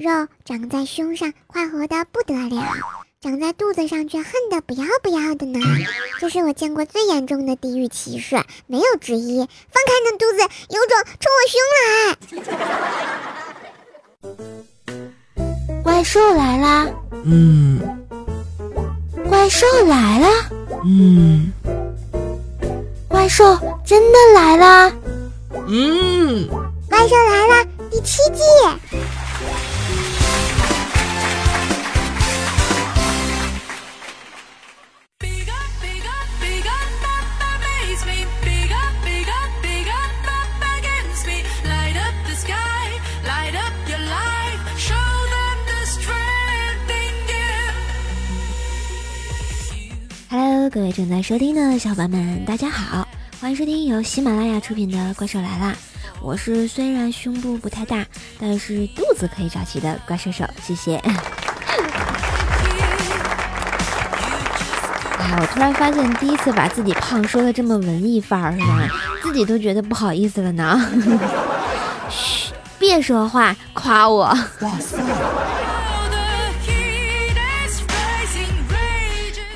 肉长在胸上快活的不得了，长在肚子上却恨得不要不要的呢。这是我见过最严重的地域歧视，没有之一。放开你的肚子，有种冲我胸来！怪兽来啦！嗯。怪兽来啦！嗯。怪兽真的来啦！嗯。怪兽来了，第七季。各位正在收听的小伙伴们，大家好，欢迎收听由喜马拉雅出品的《怪兽来啦》。我是虽然胸部不太大，但是肚子可以找齐的怪兽手，谢谢。哎，我突然发现，第一次把自己胖说的这么文艺范儿，是吧？自己都觉得不好意思了呢。嘘，别说话，夸我。哇塞！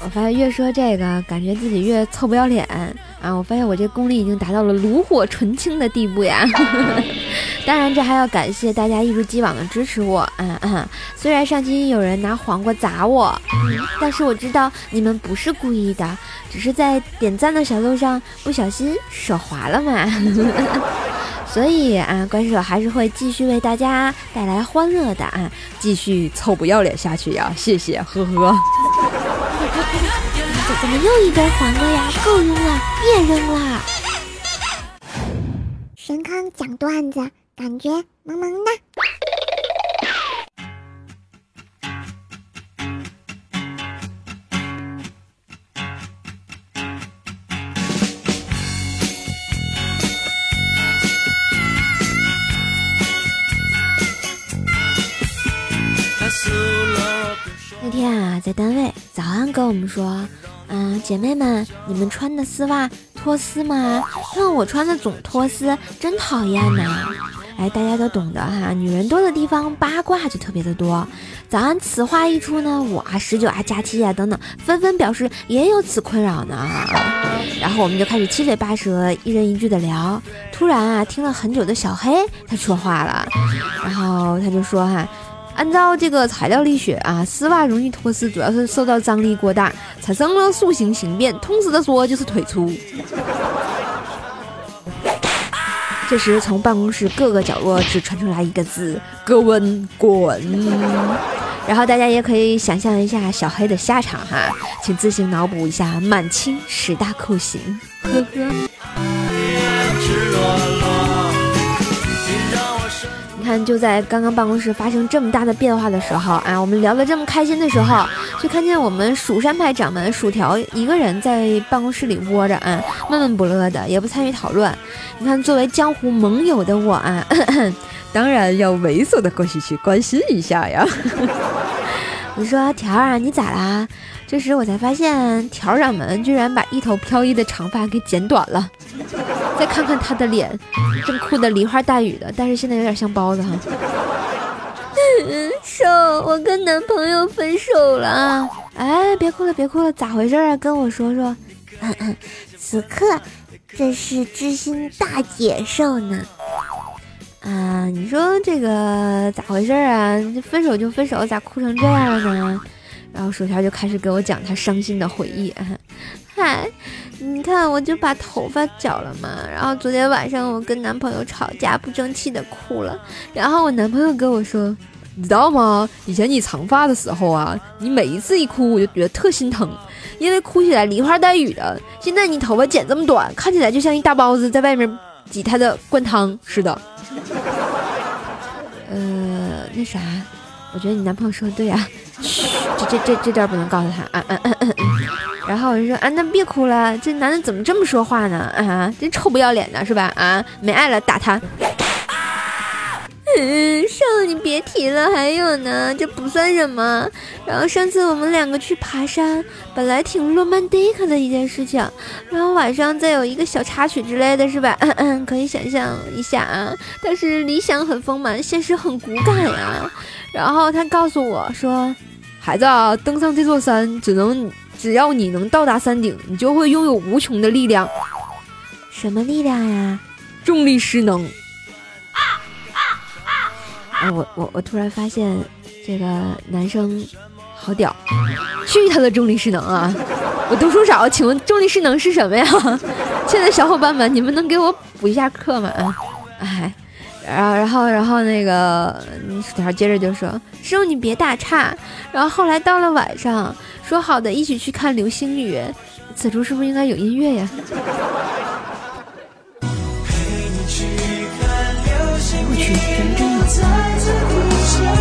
我发现越说这个，感觉自己越臭不要脸啊！我发现我这功力已经达到了炉火纯青的地步呀！当然，这还要感谢大家一如既往的支持我。嗯嗯，虽然上期有人拿黄瓜砸我，但是我知道你们不是故意的，只是在点赞的小路上不小心手滑了嘛。所以啊，关手还是会继续为大家带来欢乐的啊！继续臭不要脸下去呀！谢谢，呵呵。怎么又一根黄瓜呀？够扔了，别扔了。神康讲段子，感觉萌萌的。单位，早安跟我们说。嗯，姐妹们，你们穿的丝袜脱丝吗？看我穿的总脱丝，真讨厌呐！哎，大家都懂得哈，女人多的地方八卦就特别的多。早安，此话一出呢，我啊十九啊假期啊等等，纷纷表示也有此困扰呢。然后我们就开始七嘴八舌，一人一句的聊。突然啊，听了很久的小黑他说话了，然后他就说哈。按照这个材料力学啊，丝袜容易脱丝，主要是受到张力过大，产生了塑形形变。通俗的说，就是腿粗。这时，从办公室各个角落只传出来一个字：格温滚。然后大家也可以想象一下小黑的下场哈，请自行脑补一下满清十大酷刑。呵呵。就在刚刚办公室发生这么大的变化的时候啊，我们聊得这么开心的时候，就看见我们蜀山派掌门薯条一个人在办公室里窝着啊，闷闷不乐的，也不参与讨论。你看，作为江湖盟友的我啊，当然要猥琐的过去去关心一下呀。我说条儿啊，你咋啦？这时我才发现，条掌门居然把一头飘逸的长发给剪短了。再看看他的脸，正哭得梨花带雨的，但是现在有点像包子哈。嗯，瘦，我跟男朋友分手了。哎，别哭了，别哭了，咋回事啊？跟我说说。此刻，这是知心大姐瘦呢。啊，你说这个咋回事啊？分手就分手，咋哭成这样了呢？然后薯条就开始给我讲他伤心的回忆。嗨，你看，我就把头发绞了嘛。然后昨天晚上我跟男朋友吵架，不争气的哭了。然后我男朋友跟我说：“你知道吗？以前你长发的时候啊，你每一次一哭，我就觉得特心疼，因为哭起来梨花带雨的。现在你头发剪这么短，看起来就像一大包子在外面挤他的灌汤似的。”呃，那啥，我觉得你男朋友说的对啊。嘘，这这这这段不能告诉他啊。嗯嗯嗯嗯。然后我就说啊，那别哭了，这男的怎么这么说话呢？啊，真臭不要脸的是吧？啊，没爱了，打他。嗯，上你别提了，还有呢，这不算什么。然后上次我们两个去爬山，本来挺 romantic 的一件事情，然后晚上再有一个小插曲之类的是吧？嗯嗯，可以想象一下啊。但是理想很丰满，现实很骨感呀。然后他告诉我说，孩子啊，登上这座山，只能只要你能到达山顶，你就会拥有无穷的力量。什么力量呀？重力失能。啊啊啊！我我我突然发现，这个男生好屌，去他的重力势能啊！我读书少，请问重力势能是什么呀？亲爱的小伙伴们，你们能给我补一下课吗？啊，哎，然后然后然后那个薯条接着就说：“师傅你别打岔。”然后后来到了晚上，说好的一起去看流星雨，此处是不是应该有音乐呀？我去，真真嗯，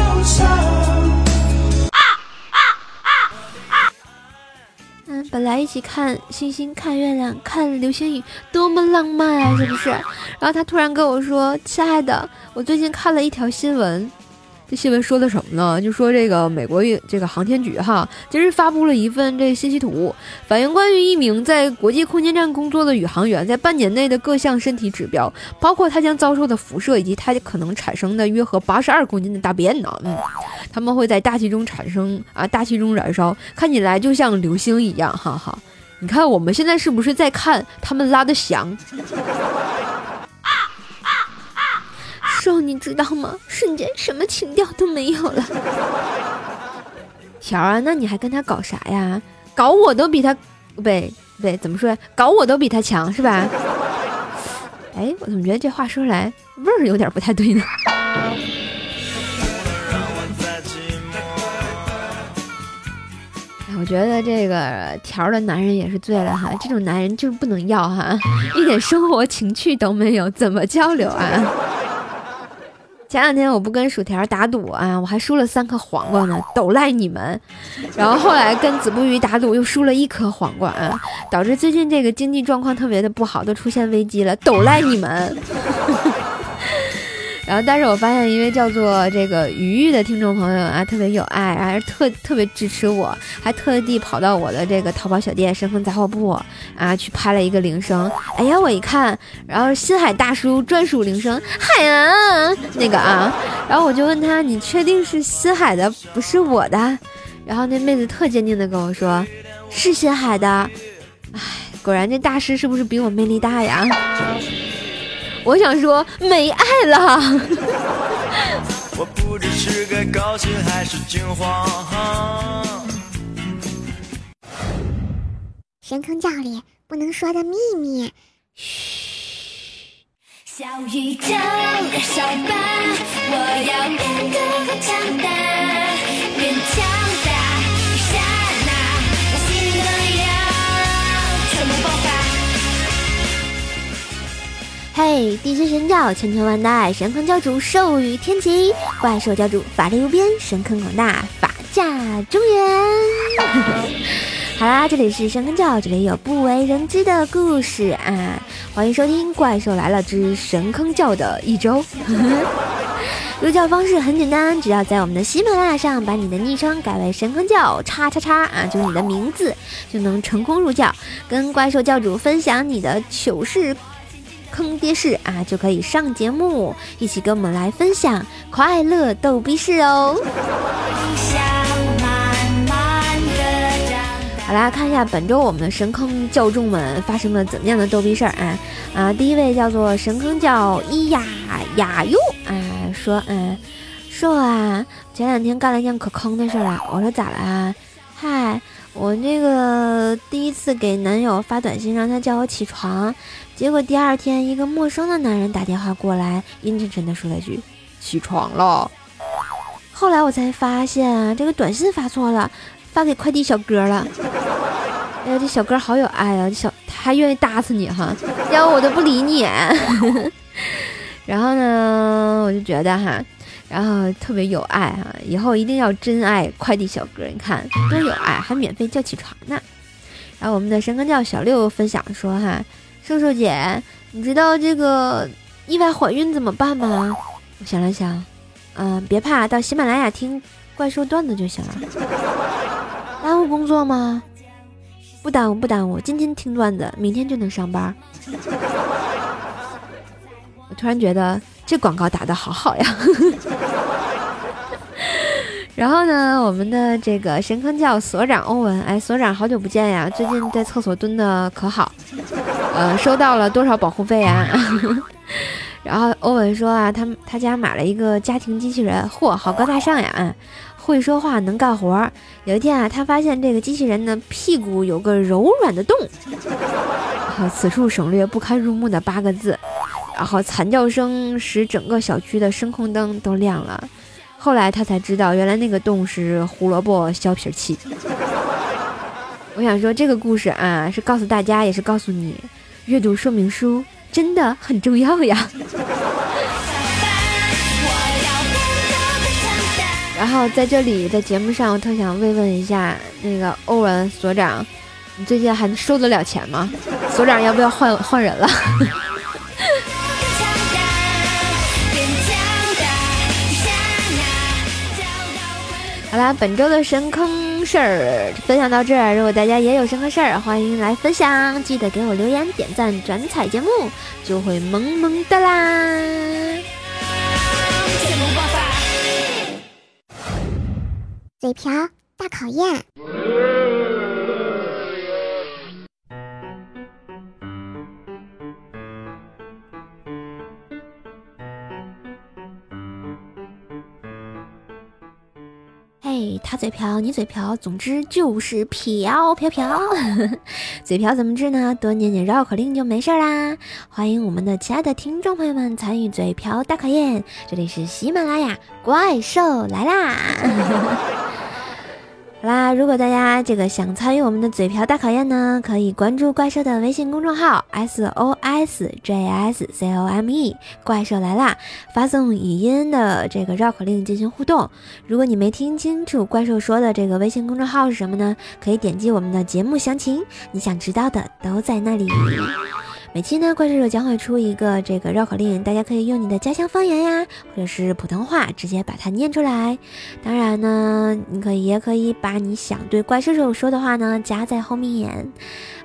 来一起看星星、看月亮、看流星雨，多么浪漫啊，是不是？然后他突然跟我说：“亲爱的，我最近看了一条新闻。”新闻说的什么呢？就说这个美国这个航天局哈，今日发布了一份这信息图，反映关于一名在国际空间站工作的宇航员在半年内的各项身体指标，包括他将遭受的辐射以及他可能产生的约合八十二公斤的大便呢。嗯，他们会在大气中产生啊，大气中燃烧，看起来就像流星一样。哈哈，你看我们现在是不是在看他们拉的翔？你知道吗？瞬间什么情调都没有了。条啊，那你还跟他搞啥呀？搞我都比他，不对不对，怎么说？搞我都比他强是吧？哎，我怎么觉得这话说出来味儿有点不太对呢？我觉得这个条的男人也是醉了哈，这种男人就是不能要哈，一点生活情趣都没有，怎么交流啊？前两天我不跟薯条打赌啊，我还输了三颗黄瓜呢，都赖你们。然后后来跟子不语打赌又输了一颗黄瓜啊，导致最近这个经济状况特别的不好，都出现危机了，都赖你们。然后，但是我发现一位叫做这个鱼鱼的听众朋友啊，特别有爱，还特特别支持我，还特地跑到我的这个淘宝小店神风杂货铺啊，去拍了一个铃声。哎呀，我一看，然后新海大叔专属铃声，海啊，那个啊，然后我就问他，你确定是新海的，不是我的？然后那妹子特坚定的跟我说，是新海的。哎，果然这大师是不是比我魅力大呀？我想说没爱了。神坑教里不能说的秘密。嘘。小宇宙的小吧，我要变得更强大，变强。嘿，地区神教千秋万代，神坑教主寿与天齐，怪兽教主法力无边，神坑广大，法驾中原。好啦，这里是神坑教，这里有不为人知的故事啊！欢迎收听《怪兽来了之神坑教的一周》。入教方式很简单，只要在我们的喜马拉雅上把你的昵称改为神坑教叉叉叉啊，就是你的名字，就能成功入教，跟怪兽教主分享你的糗事。坑爹事啊，就可以上节目，一起跟我们来分享快乐逗逼事哦。好啦，看一下本周我们的神坑教众们发生了怎么样的逗逼事儿啊啊！第一位叫做神坑教咿呀呀哟啊，说嗯，说啊，前两天干了一件可坑的事儿啊。我说咋了啊？嗨。我那个第一次给男友发短信让他叫我起床，结果第二天一个陌生的男人打电话过来，阴沉沉的说了句“起床了”。后来我才发现啊，这个短信发错了，发给快递小哥了。哎呀，这小哥好有爱啊，这小他还愿意搭死你哈，要我都不理你。然后呢，我就觉得哈。然后特别有爱哈，以后一定要真爱快递小哥，你看多有爱，还免费叫起床呢。然后我们的神坑教小六分享说哈，瘦瘦姐，你知道这个意外怀孕怎么办吗？我想了想，嗯、别怕，到喜马拉雅听怪兽段子就行了。耽误工作吗？不耽误，不耽误。今天听段子，明天就能上班。我突然觉得这广告打的好好呀。然后呢，我们的这个神坑教所长欧文，哎，所长好久不见呀，最近在厕所蹲的可好？呃，收到了多少保护费啊？然后欧文说啊，他他家买了一个家庭机器人，嚯，好高大上呀！嗯，会说话，能干活。有一天啊，他发现这个机器人呢屁股有个柔软的洞，好此处省略不堪入目的八个字，然后惨叫声使整个小区的声控灯都亮了。后来他才知道，原来那个洞是胡萝卜削皮器。我想说，这个故事啊，是告诉大家，也是告诉你，阅读说明书真的很重要呀。然后在这里，在节目上，我特想慰问一下那个欧文所长，你最近还收得了钱吗？所长要不要换换人了？好啦，本周的神坑事儿分享到这儿。如果大家也有神坑事儿，欢迎来分享，记得给我留言、点赞、转采节目，就会萌萌的啦。嘴瓢大考验。哎，他嘴瓢，你嘴瓢，总之就是瓢瓢瓢。嘴瓢怎么治呢？多念念绕口令就没事啦。欢迎我们的亲爱的听众朋友们参与嘴瓢大考验，这里是喜马拉雅怪兽来啦。好啦，如果大家这个想参与我们的嘴瓢大考验呢，可以关注怪兽的微信公众号 S O S J S C O M E，怪兽来啦，发送语音的这个绕口令进行互动。如果你没听清楚怪兽说的这个微信公众号是什么呢？可以点击我们的节目详情，你想知道的都在那里。每期呢，怪兽兽将会出一个这个绕口令，大家可以用你的家乡方言呀，或者是普通话，直接把它念出来。当然呢，你可以也可以把你想对怪兽兽说的话呢加在后面。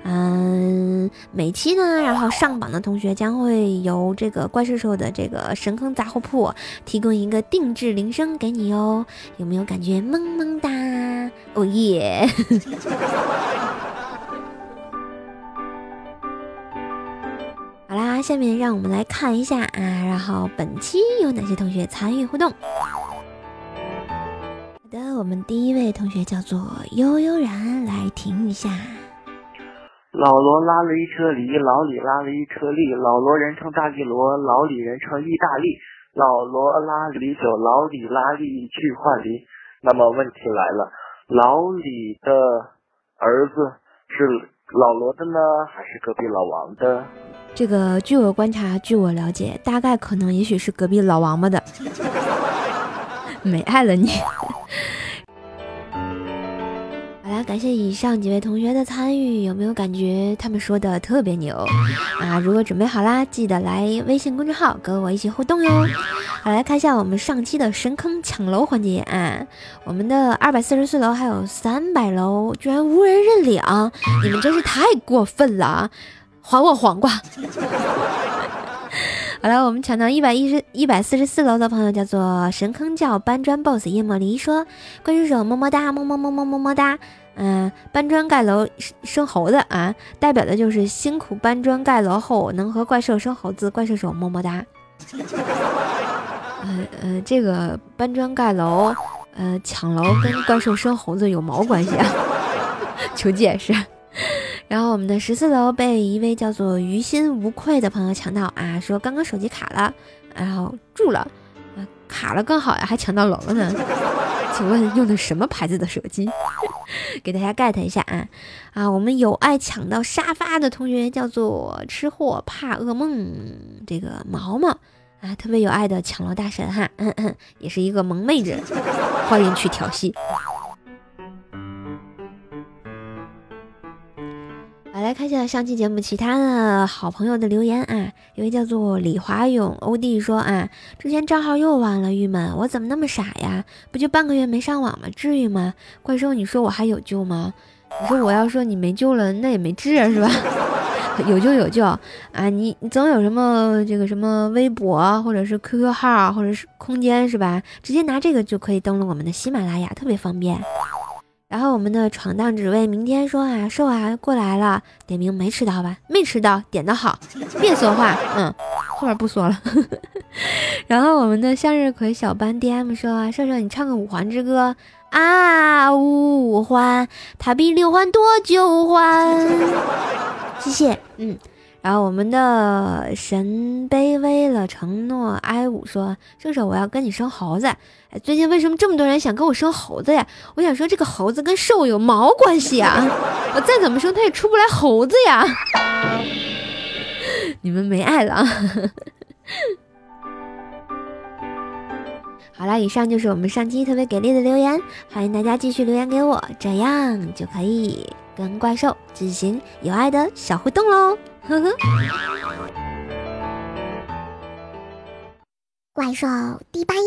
嗯，每期呢，然后上榜的同学将会由这个怪兽兽的这个神坑杂货铺提供一个定制铃声给你哟。有没有感觉萌萌哒？哦耶！好啦，下面让我们来看一下啊，然后本期有哪些同学参与互动？好的，我们第一位同学叫做悠悠然，来听一下。老罗拉了一车梨，老李拉了一车梨，老罗人称大吉罗，老李人称意大利。老罗拉梨酒，老李拉梨去换梨。那么问题来了，老李的儿子是老罗的呢，还是隔壁老王的？这个据我观察，据我了解，大概可能也许是隔壁老王八的，没爱了你。好啦，感谢以上几位同学的参与，有没有感觉他们说的特别牛啊？如果准备好啦，记得来微信公众号跟我一起互动哟。好，来看一下我们上期的神坑抢楼环节啊，我们的二百四十四楼还有三百楼居然无人认领，你们真是太过分了啊！还我黄瓜！好了，我们抢到一百一十一百四十四楼的朋友叫做神坑教搬砖 boss 叶莫离说，关注手么么哒，么么么么么么哒。嗯，搬砖盖楼生猴子啊，代表的就是辛苦搬砖盖楼后能和怪兽生猴子，怪兽手么么哒。呃呃，这个搬砖盖楼，呃，抢楼跟怪兽生猴子有毛关系啊？求解释。然后我们的十四楼被一位叫做于心无愧的朋友抢到啊，说刚刚手机卡了，然后住了，啊卡了更好呀，还抢到楼了呢。请问用的什么牌子的手机？给大家 get 一下啊啊！我们有爱抢到沙发的同学叫做吃货怕噩梦，这个毛毛啊，特别有爱的抢楼大神哈，嗯嗯，也是一个萌妹子，欢迎去调戏。来看一下上期节目其他的好朋友的留言啊，一位叫做李华勇欧弟说啊，之前账号又忘了，郁闷，我怎么那么傻呀？不就半个月没上网吗？至于吗？怪兽，你说我还有救吗？你说我要说你没救了，那也没治是吧？有救有救啊！你你总有什么这个什么微博或者是 QQ 号或者是空间是吧？直接拿这个就可以登录我们的喜马拉雅，特别方便。然后我们的闯荡只为明天说啊，瘦啊过来了，点名没迟到吧？没迟到，点的好，别说话，嗯，后面不说了。然后我们的向日葵小班 DM 说啊，瘦瘦你唱个五环之歌啊，五环，它比六环多九环，谢谢，嗯。然后我们的神卑微了承诺 i 五说，射手我要跟你生猴子。哎，最近为什么这么多人想跟我生猴子呀？我想说这个猴子跟兽有毛关系啊？我再怎么生他也出不来猴子呀。你们没爱了。好了，以上就是我们上期特别给力的留言，欢迎大家继续留言给我，这样就可以跟怪兽进行有爱的小互动喽。呵呵，怪兽第八音。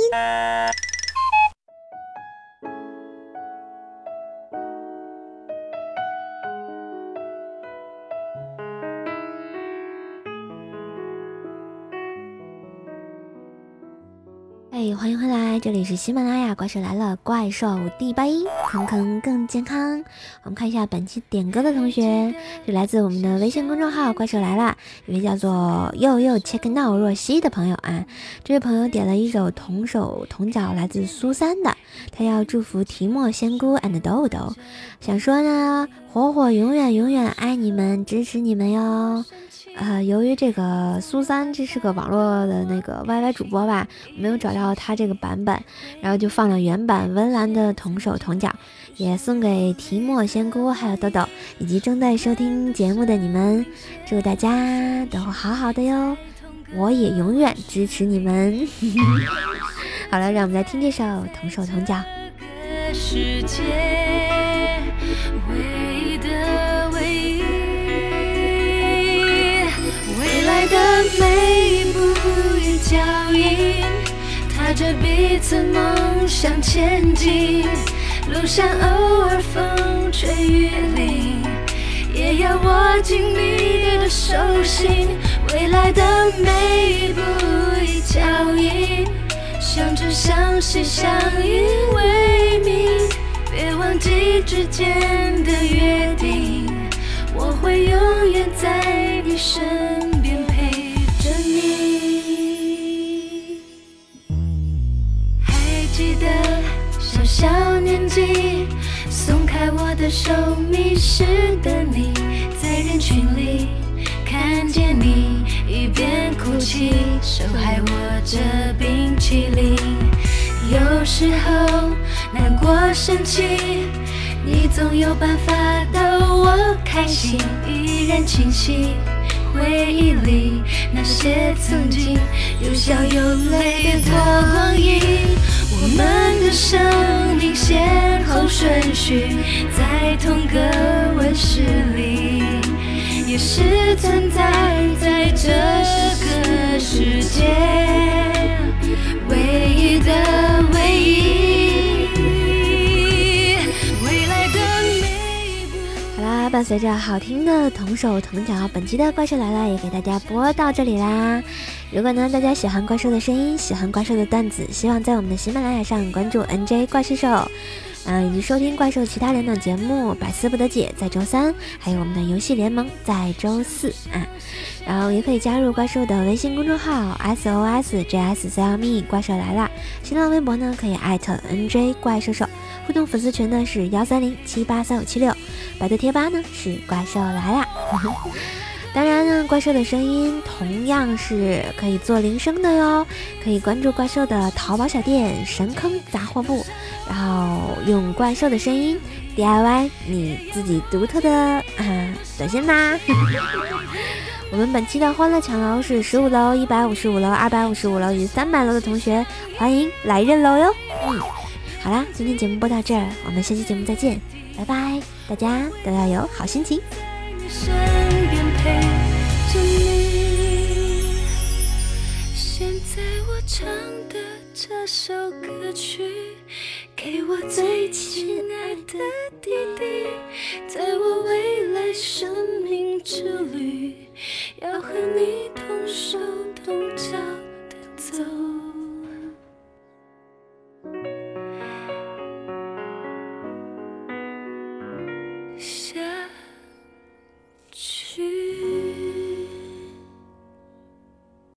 欢迎回来，这里是喜马拉雅怪兽来了，怪兽第八音，坑坑更健康。我们看一下本期点歌的同学，是来自我们的微信公众号“怪兽来了”，一位叫做又又 check now 若曦的朋友啊。这位朋友点了一首同手同脚，来自苏三的，他要祝福提莫、仙姑 and 豆豆，想说呢，火火永远永远爱你们，支持你们哟。呃，由于这个苏三这是个网络的那个 YY 主播吧，没有找到他这个版本，然后就放了原版温岚的同手同脚，也送给提莫仙姑还有豆豆以及正在收听节目的你们，祝大家都好好的哟，我也永远支持你们。好了，让我们来听这首同手同脚。每一步一脚印，踏着彼此梦想前进。路上偶尔风吹雨淋，也要握紧你的手心。未来的每一步一脚印，相知相惜相依为命。别忘记之间的约定，我会永远在你身。的手，迷失的你，在人群里看见你，一边哭泣，手还握着冰淇淋。有时候难过生气，你总有办法逗我开心，依然清晰回忆里那些曾经有笑有泪的光阴。我们的生命先后在同个温室里，也是存在在这个世界唯一的唯一。未来的每一步。好啦，伴随着好听的同手同脚，本期的怪兽来了也给大家播到这里啦。如果呢，大家喜欢怪兽的声音，喜欢怪兽的段子，希望在我们的喜马拉雅上关注 NJ 怪兽兽，嗯，以及收听怪兽其他两档节目《百思不得解》在周三，还有我们的游戏联盟在周四啊。然后也可以加入怪兽的微信公众号 SOSJSCLME 怪兽来啦，新浪微博呢可以艾特 NJ 怪兽兽，互动粉丝群呢是幺三零七八三五七六，百度贴吧呢是怪兽来啦。当然呢，怪兽的声音同样是可以做铃声的哟，可以关注怪兽的淘宝小店神坑杂货铺，然后用怪兽的声音 DIY 你自己独特的啊短信吧。我们本期的欢乐抢楼是十五楼、一百五十五楼、二百五十五楼与三百楼的同学，欢迎来认楼哟。嗯，好啦，今天节目播到这儿，我们下期节目再见，拜拜，大家都要有好心情。陪着你。现在我唱的这首歌曲，给我最亲爱的弟弟，在我未来生命之旅，要和你同手同脚的走。